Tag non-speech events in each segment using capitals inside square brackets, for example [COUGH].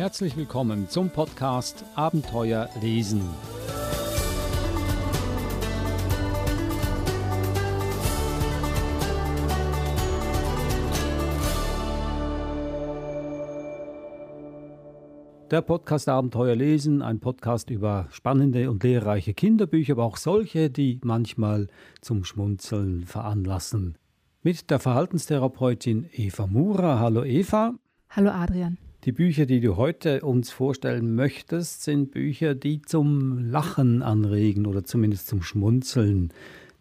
Herzlich willkommen zum Podcast Abenteuer lesen. Der Podcast Abenteuer lesen, ein Podcast über spannende und lehrreiche Kinderbücher, aber auch solche, die manchmal zum Schmunzeln veranlassen. Mit der Verhaltenstherapeutin Eva Mura. Hallo Eva. Hallo Adrian. Die Bücher, die du heute uns vorstellen möchtest, sind Bücher, die zum Lachen anregen oder zumindest zum Schmunzeln.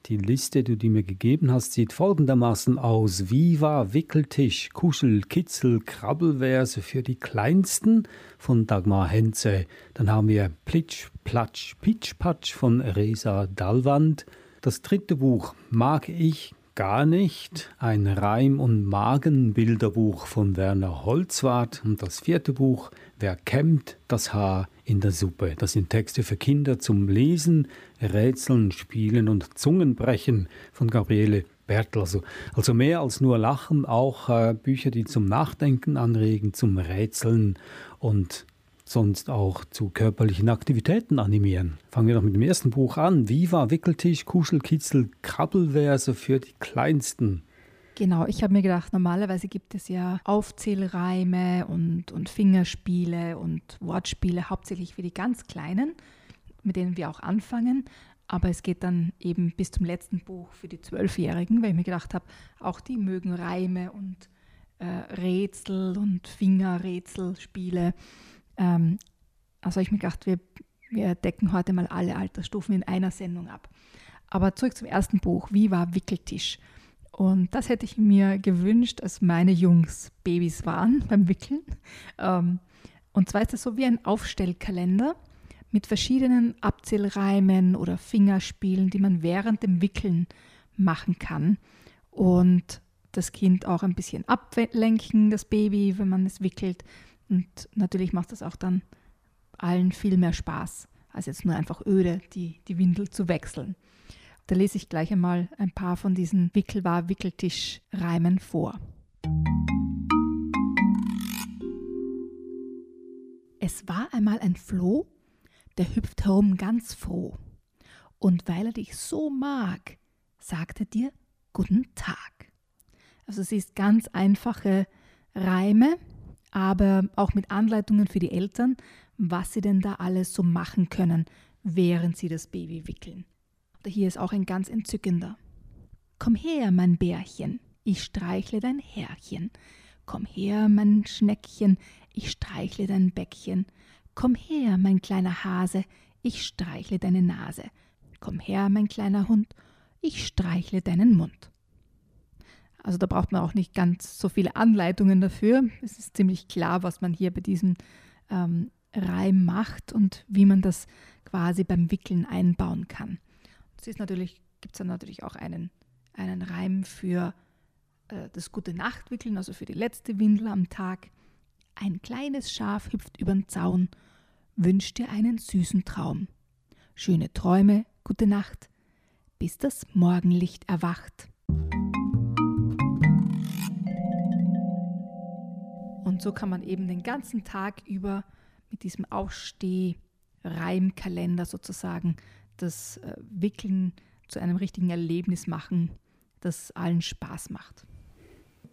Die Liste, die du mir gegeben hast, sieht folgendermaßen aus. Viva, Wickeltisch, Kuschel, Kitzel, Krabbelverse für die Kleinsten von Dagmar Henze. Dann haben wir Plitsch, Platsch, Pitsch, Patsch von Resa Dalwand. Das dritte Buch Mag ich gar nicht. Ein Reim- und Magenbilderbuch von Werner Holzwart. Und das vierte Buch, Wer kämmt das Haar in der Suppe? Das sind Texte für Kinder zum Lesen, Rätseln, Spielen und Zungenbrechen von Gabriele Bertel. Also, also mehr als nur Lachen, auch äh, Bücher, die zum Nachdenken anregen, zum Rätseln und sonst auch zu körperlichen Aktivitäten animieren. Fangen wir doch mit dem ersten Buch an. Viva, Wickeltisch, Kuschelkitzel, Krabbelverse für die Kleinsten. Genau, ich habe mir gedacht, normalerweise gibt es ja Aufzählreime und, und Fingerspiele und Wortspiele, hauptsächlich für die ganz Kleinen, mit denen wir auch anfangen. Aber es geht dann eben bis zum letzten Buch für die Zwölfjährigen, weil ich mir gedacht habe, auch die mögen Reime und äh, Rätsel und Fingerrätselspiele. Ähm, also ich mir gedacht, wir, wir decken heute mal alle Altersstufen in einer Sendung ab. Aber zurück zum ersten Buch, Wie war Wickeltisch? Und das hätte ich mir gewünscht, als meine Jungs Babys waren [LAUGHS] beim Wickeln. Ähm, und zwar ist es so wie ein Aufstellkalender mit verschiedenen Abzählreimen oder Fingerspielen, die man während dem Wickeln machen kann. Und das Kind auch ein bisschen ablenken, das Baby, wenn man es wickelt. Und natürlich macht das auch dann allen viel mehr Spaß, als jetzt nur einfach öde die, die Windel zu wechseln. Da lese ich gleich einmal ein paar von diesen Wickelwahr-Wickeltisch-Reimen vor. Es war einmal ein Floh, der hüpft herum ganz froh. Und weil er dich so mag, sagt er dir Guten Tag. Also sie ist ganz einfache Reime, aber auch mit Anleitungen für die Eltern, was sie denn da alles so machen können, während sie das Baby wickeln. Hier ist auch ein ganz entzückender. Komm her, mein Bärchen, ich streichle dein Härchen. Komm her, mein Schneckchen, ich streichle dein Bäckchen. Komm her, mein kleiner Hase, ich streichle deine Nase. Komm her, mein kleiner Hund, ich streichle deinen Mund. Also da braucht man auch nicht ganz so viele Anleitungen dafür. Es ist ziemlich klar, was man hier bei diesem ähm, Reim macht und wie man das quasi beim Wickeln einbauen kann. Es ist natürlich, gibt es dann natürlich auch einen, einen Reim für äh, das gute Nachtwickeln, also für die letzte Windel am Tag. Ein kleines Schaf hüpft übern Zaun, wünscht dir einen süßen Traum. Schöne Träume, gute Nacht, bis das Morgenlicht erwacht. Und so kann man eben den ganzen Tag über mit diesem Aufsteh-Reimkalender sozusagen das äh, Wickeln zu einem richtigen Erlebnis machen, das allen Spaß macht.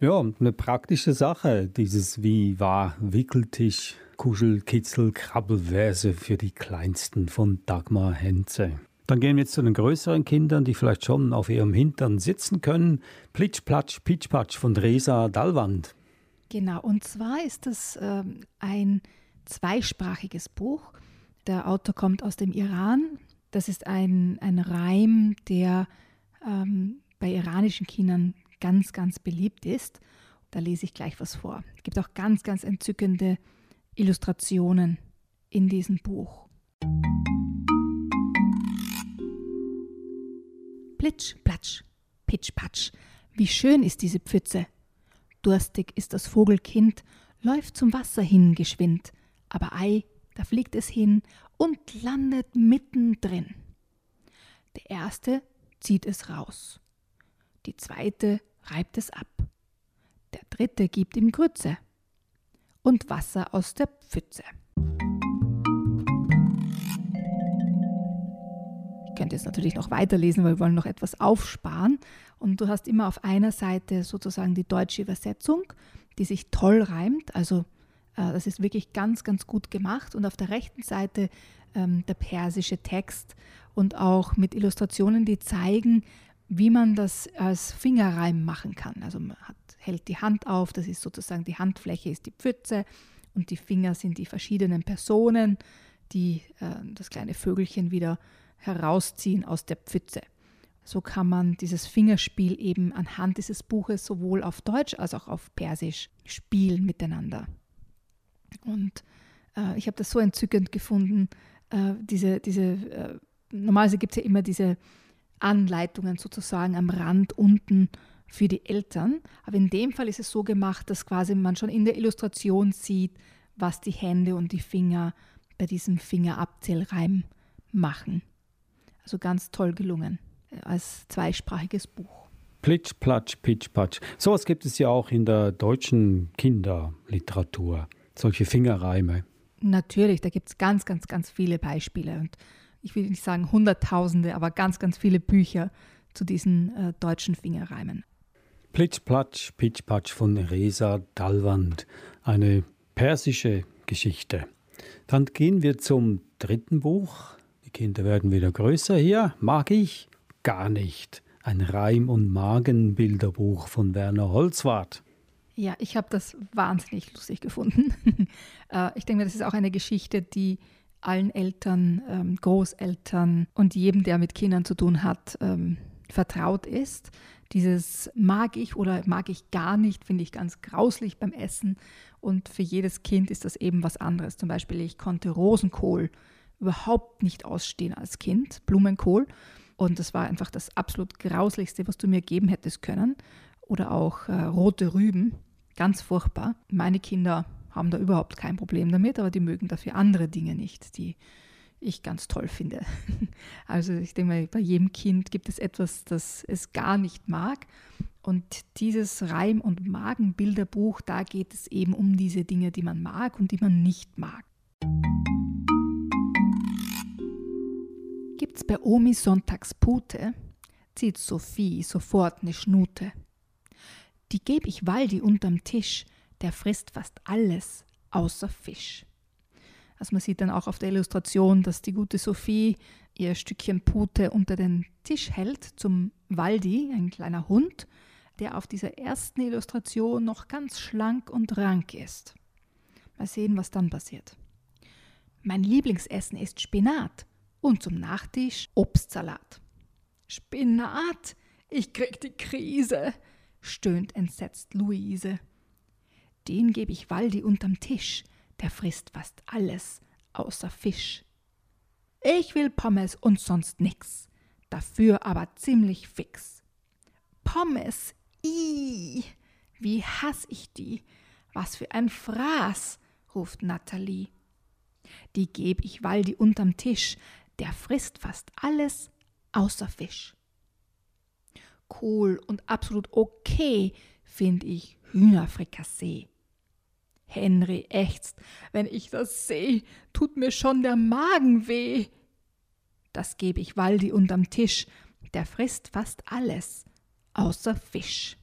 Ja, eine praktische Sache, dieses wie war Wickeltisch, Kuschel, Kitzel, Krabbelverse für die Kleinsten von Dagmar Henze. Dann gehen wir jetzt zu den größeren Kindern, die vielleicht schon auf ihrem Hintern sitzen können. Plitsch, Platsch, Pitsch, Patsch von Resa Dalwand. Genau, und zwar ist es ähm, ein zweisprachiges Buch. Der Autor kommt aus dem Iran. Das ist ein, ein Reim, der ähm, bei iranischen Kindern ganz, ganz beliebt ist. Da lese ich gleich was vor. Es gibt auch ganz, ganz entzückende Illustrationen in diesem Buch. Plitsch, platsch, pitsch, patsch. Wie schön ist diese Pfütze. Durstig ist das Vogelkind, läuft zum Wasser hin geschwind, aber ei, da fliegt es hin und landet mittendrin. Der erste zieht es raus, die zweite reibt es ab, der dritte gibt ihm Grütze, und Wasser aus der Pfütze. Ich könnte jetzt natürlich noch weiterlesen, weil wir wollen noch etwas aufsparen. Und du hast immer auf einer Seite sozusagen die deutsche Übersetzung, die sich toll reimt. Also äh, das ist wirklich ganz, ganz gut gemacht. Und auf der rechten Seite ähm, der persische Text und auch mit Illustrationen, die zeigen, wie man das als Fingerreim machen kann. Also man hat, hält die Hand auf, das ist sozusagen die Handfläche ist die Pfütze und die Finger sind die verschiedenen Personen, die äh, das kleine Vögelchen wieder herausziehen aus der Pfütze. So kann man dieses Fingerspiel eben anhand dieses Buches sowohl auf Deutsch als auch auf Persisch spielen miteinander. Und äh, ich habe das so entzückend gefunden, äh, diese, diese, äh, normalerweise gibt es ja immer diese Anleitungen sozusagen am Rand unten für die Eltern. Aber in dem Fall ist es so gemacht, dass quasi man schon in der Illustration sieht, was die Hände und die Finger bei diesem Fingerabzählreim machen. Also ganz toll gelungen als zweisprachiges Buch. Plitsch, Platsch, Pitsch, Patsch. Sowas gibt es ja auch in der deutschen Kinderliteratur, solche Fingerreime. Natürlich, da gibt es ganz, ganz, ganz viele Beispiele. Und ich will nicht sagen Hunderttausende, aber ganz, ganz viele Bücher zu diesen äh, deutschen Fingerreimen. Plitsch, Platsch, Pitsch, Patsch von Resa Dalwand. Eine persische Geschichte. Dann gehen wir zum dritten Buch. Die Kinder werden wieder größer hier. Mag ich? Gar nicht. Ein Reim- und Magenbilderbuch von Werner Holzwart. Ja, ich habe das wahnsinnig lustig gefunden. [LAUGHS] Äh, ich denke mir, das ist auch eine Geschichte, die allen Eltern, ähm, Großeltern und jedem, der mit Kindern zu tun hat, ähm, vertraut ist. Dieses mag ich oder mag ich gar nicht, finde ich ganz grauslich beim Essen. Und für jedes Kind ist das eben was anderes. Zum Beispiel, ich konnte Rosenkohl überhaupt nicht ausstehen als Kind, Blumenkohl. Und das war einfach das absolut grauslichste, was du mir geben hättest können. Oder auch äh, rote Rüben, ganz furchtbar. Meine Kinder haben da überhaupt kein Problem damit, aber die mögen dafür andere Dinge nicht, die ich ganz toll finde. [LAUGHS] Also ich denke mal, bei jedem Kind gibt es etwas, das es gar nicht mag. Und dieses Reim- und Magenbilderbuch, da geht es eben um diese Dinge, die man mag und die man nicht mag. Gibt's bei Omi Sonntagspute, zieht Sophie sofort eine Schnute. Die geb ich Waldi unterm Tisch, der frisst fast alles außer Fisch. Also man sieht dann auch auf der Illustration, dass die gute Sophie ihr Stückchen Pute unter den Tisch hält zum Waldi, ein kleiner Hund, der auf dieser ersten Illustration noch ganz schlank und rank ist. Mal sehen, was dann passiert. Mein Lieblingsessen ist Spinat und zum Nachtisch Obstsalat. Spinat? Ich krieg die Krise, stöhnt entsetzt Luise. Den gebe ich Waldi unterm Tisch, der frisst fast alles außer Fisch. Ich will Pommes und sonst nix, dafür aber ziemlich fix. Pommes, i, wie hass ich die, was für ein Fraß, ruft Natalie. Die geb ich Waldi unterm Tisch, der frisst fast alles außer Fisch. Cool und absolut okay find ich Hühnerfrikassee. Henry ächzt, wenn ich das seh, tut mir schon der Magen weh. Das geb ich Waldi unterm Tisch, der frisst fast alles, außer Fisch.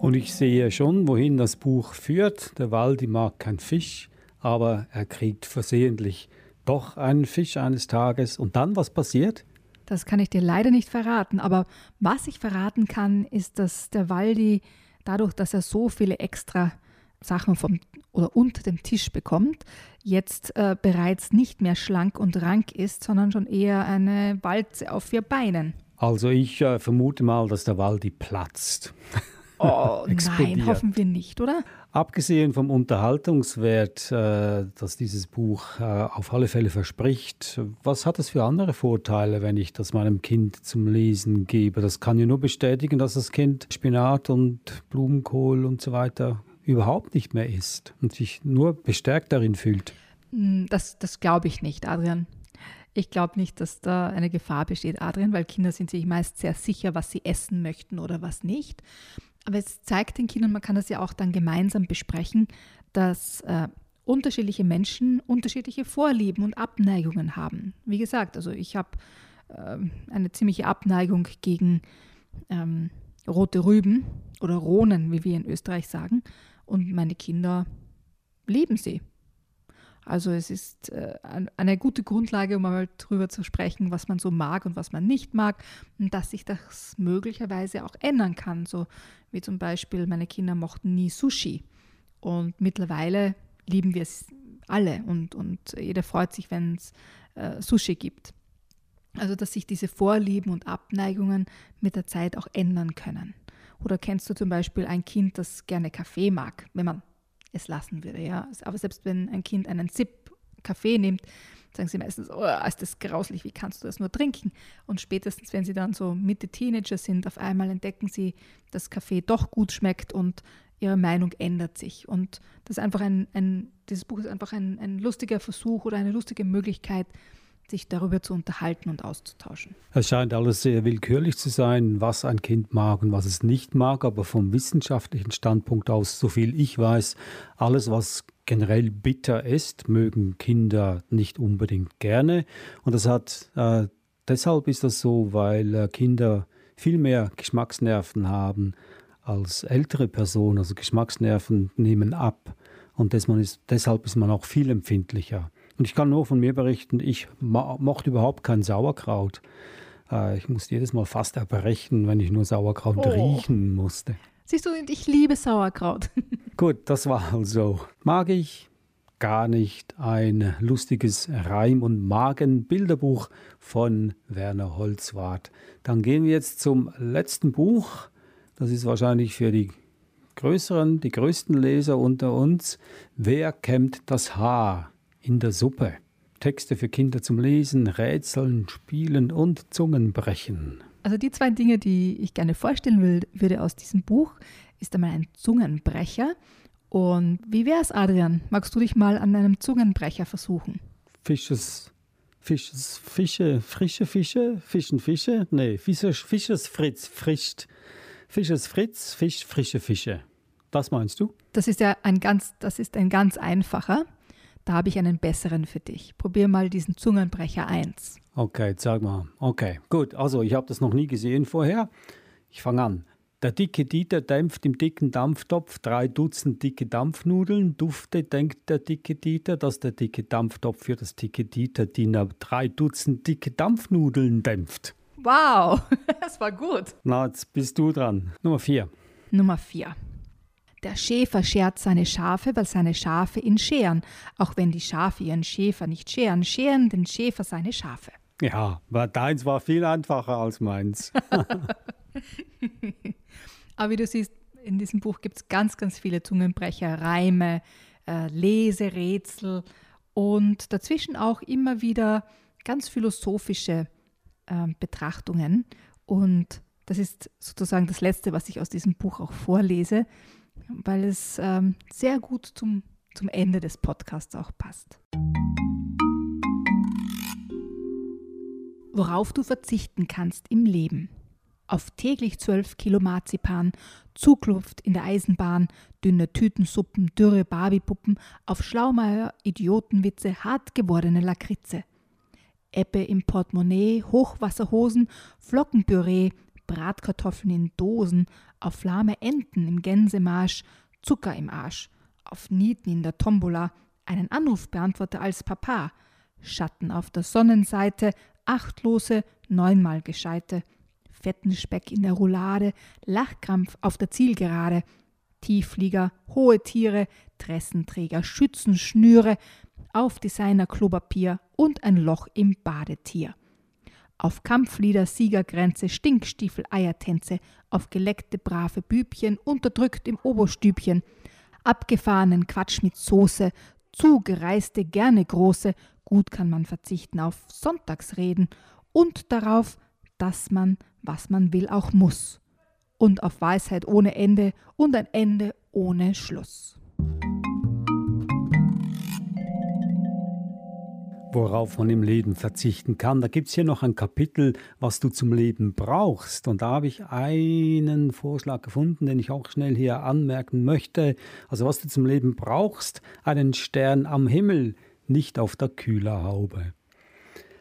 Und ich sehe schon, wohin das Buch führt. Der Waldi mag kein Fisch, aber er kriegt versehentlich doch einen Fisch eines Tages. Und dann, was passiert? Das kann ich dir leider nicht verraten. Aber was ich verraten kann, ist, dass der Waldi dadurch, dass er so viele extra Sachen vom oder unter dem Tisch bekommt, jetzt äh, bereits nicht mehr schlank und rank ist, sondern schon eher eine Walze auf vier Beinen. Also ich äh, vermute mal, dass der Waldi platzt. Oh [LAUGHS] nein, hoffen wir nicht, oder? Abgesehen vom Unterhaltungswert, äh, das dieses Buch äh, auf alle Fälle verspricht, was hat es für andere Vorteile, wenn ich das meinem Kind zum Lesen gebe? Das kann ja nur bestätigen, dass das Kind Spinat und Blumenkohl und so weiter überhaupt nicht mehr isst und sich nur bestärkt darin fühlt. Hm, das, das glaube ich nicht, Adrian. Ich glaube nicht, dass da eine Gefahr besteht, Adrian, weil Kinder sind sich meist sehr sicher, was sie essen möchten oder was nicht. Aber es zeigt den Kindern, man kann das ja auch dann gemeinsam besprechen, dass äh, unterschiedliche Menschen unterschiedliche Vorlieben und Abneigungen haben. Wie gesagt, also ich habe äh, eine ziemliche Abneigung gegen ähm, rote Rüben oder Rohnen, wie wir in Österreich sagen. Und meine Kinder lieben sie. Also es ist äh, eine gute Grundlage, um einmal darüber zu sprechen, was man so mag und was man nicht mag und dass sich das möglicherweise auch ändern kann. So wie zum Beispiel meine Kinder mochten nie Sushi und mittlerweile lieben wir es alle und, und jeder freut sich, wenn es äh, Sushi gibt. Also dass sich diese Vorlieben und Abneigungen mit der Zeit auch ändern können. Oder kennst du zum Beispiel ein Kind, das gerne Kaffee mag, wenn man es lassen würde, ja. Aber selbst wenn ein Kind einen Sip Kaffee nimmt, sagen sie meistens, oh, ist das grauslich, wie kannst du das nur trinken? Und spätestens, wenn sie dann so Mitte Teenager sind, auf einmal entdecken sie, dass Kaffee doch gut schmeckt und ihre Meinung ändert sich. Und das einfach ein, ein dieses Buch ist einfach ein, ein lustiger Versuch oder eine lustige Möglichkeit, sich darüber zu unterhalten und auszutauschen. Es scheint alles sehr willkürlich zu sein, was ein Kind mag und was es nicht mag, aber vom wissenschaftlichen Standpunkt aus, so viel ich weiß, alles, was generell bitter ist, mögen Kinder nicht unbedingt gerne. Und das hat äh, deshalb ist das so, weil äh, Kinder viel mehr Geschmacksnerven haben als ältere Personen. Also Geschmacksnerven nehmen ab und deshalb ist man auch viel empfindlicher. Und ich kann nur von mir berichten, ich mochte überhaupt kein Sauerkraut. Äh, ich musste jedes Mal fast erbrechen, wenn ich nur Sauerkraut oh. riechen musste. Siehst du, ich liebe Sauerkraut. [LAUGHS] Gut, das war also. Mag ich gar nicht ein lustiges Reim- und Magenbilderbuch von Werner Holzwart. Dann gehen wir jetzt zum letzten Buch. Das ist wahrscheinlich für die größeren, die größten Leser unter uns. Wer kämmt das Haar? In der Suppe. Texte für Kinder zum Lesen, Rätseln, Spielen und Zungenbrechen. Also die zwei Dinge, die ich gerne vorstellen will, würde aus diesem Buch, ist einmal ein Zungenbrecher. Und wie wäre es, Adrian? Magst du dich mal an einem Zungenbrecher versuchen? Fisches, Fisches, Fische, frische Fische, Fischen, Fische? Nee, Fisches, Fisches Fritz, frischt. Fisches Fritz, Fisch, frische Fische. Das meinst du? Das ist ja ein ganz, das ist ein ganz einfacher. Da habe ich einen besseren für dich. Probier mal diesen Zungenbrecher 1. Okay, sag mal. Okay, gut. Also, ich habe das noch nie gesehen vorher. Ich fange an. Der dicke Dieter dämpft im dicken Dampftopf drei Dutzend dicke Dampfnudeln. Dufte denkt der dicke Dieter, dass der dicke Dampftopf für das dicke Dieter Diener drei Dutzend dicke Dampfnudeln dämpft. Wow, [LAUGHS] das war gut. Na, jetzt bist du dran. Nummer vier. Nummer vier. Der Schäfer schert seine Schafe, weil seine Schafe ihn scheren. Auch wenn die Schafe ihren Schäfer nicht scheren, scheren den Schäfer seine Schafe. Ja, aber deins war viel einfacher als meins. [LAUGHS] aber wie du siehst, in diesem Buch gibt es ganz, ganz viele Zungenbrecher, Reime, äh, Leserätsel und dazwischen auch immer wieder ganz philosophische äh, Betrachtungen. Und das ist sozusagen das Letzte, was ich aus diesem Buch auch vorlese weil es ähm, sehr gut zum, zum Ende des Podcasts auch passt. Worauf du verzichten kannst im Leben. Auf täglich zwölf Kilo Marzipan, Zugluft in der Eisenbahn, dünne Tütensuppen, dürre Barbiepuppen, auf Schlaumeier, Idiotenwitze, hart gewordene Lakritze. Ebbe im Portemonnaie, Hochwasserhosen, Flockenpüree, Bratkartoffeln in Dosen, auf lahme Enten im Gänsemarsch, Zucker im Arsch, auf Nieten in der Tombola, einen Anrufbeantworter als Papa, Schatten auf der Sonnenseite, achtlose, neunmal gescheite, fetten Speck in der Roulade, Lachkrampf auf der Zielgerade, Tiefflieger, hohe Tiere, Dressenträger, Schützenschnüre, auf Designer Klopapier und ein Loch im Badetier auf Kampflieder, Siegergrenze, Stinkstiefel, Eiertänze, auf geleckte brave Bübchen, unterdrückt im Oberstübchen, abgefahrenen Quatsch mit Soße, zugereiste gerne große, gut kann man verzichten auf Sonntagsreden und darauf, dass man, was man will, auch muss, und auf Weisheit ohne Ende und ein Ende ohne Schluss. Worauf man im Leben verzichten kann. Da gibt es hier noch ein Kapitel, was du zum Leben brauchst. Und da habe ich einen Vorschlag gefunden, den ich auch schnell hier anmerken möchte. Also was du zum Leben brauchst, einen Stern am Himmel, nicht auf der Kühlerhaube.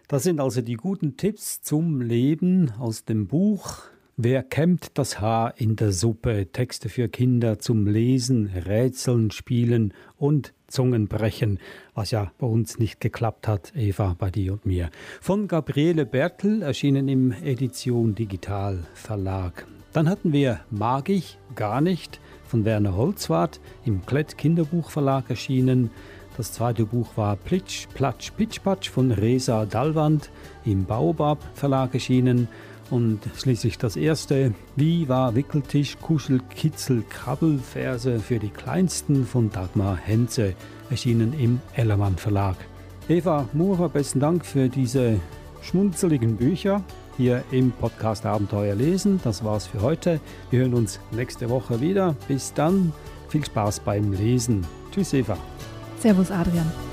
Das sind also die guten Tipps zum Leben aus dem Buch Wer kämmt das Haar in der Suppe? Texte für Kinder zum Lesen, Rätseln, Spielen und Zungenbrechen, was ja bei uns nicht geklappt hat, Eva, bei dir und mir. Von Gabriele Bertel, erschienen im Edition Digital Verlag. Dann hatten wir Mag ich gar nicht von Werner Holzwart im Klett Kinderbuchverlag erschienen. Das zweite Buch war Plitsch, Platsch, Pitschpatsch von Resa Dalwand im Baobab Verlag erschienen. Und schließlich das erste, wie war Wickeltisch, Kuschel, Kitzel, Krabbelverse für die Kleinsten von Dagmar Henze, erschienen im Ellermann Verlag. Eva Murer, besten Dank für diese schmunzeligen Bücher hier im Podcast Abenteuer lesen. Das war's für heute. Wir hören uns nächste Woche wieder. Bis dann, viel Spaß beim Lesen. Tschüss, Eva. Servus, Adrian.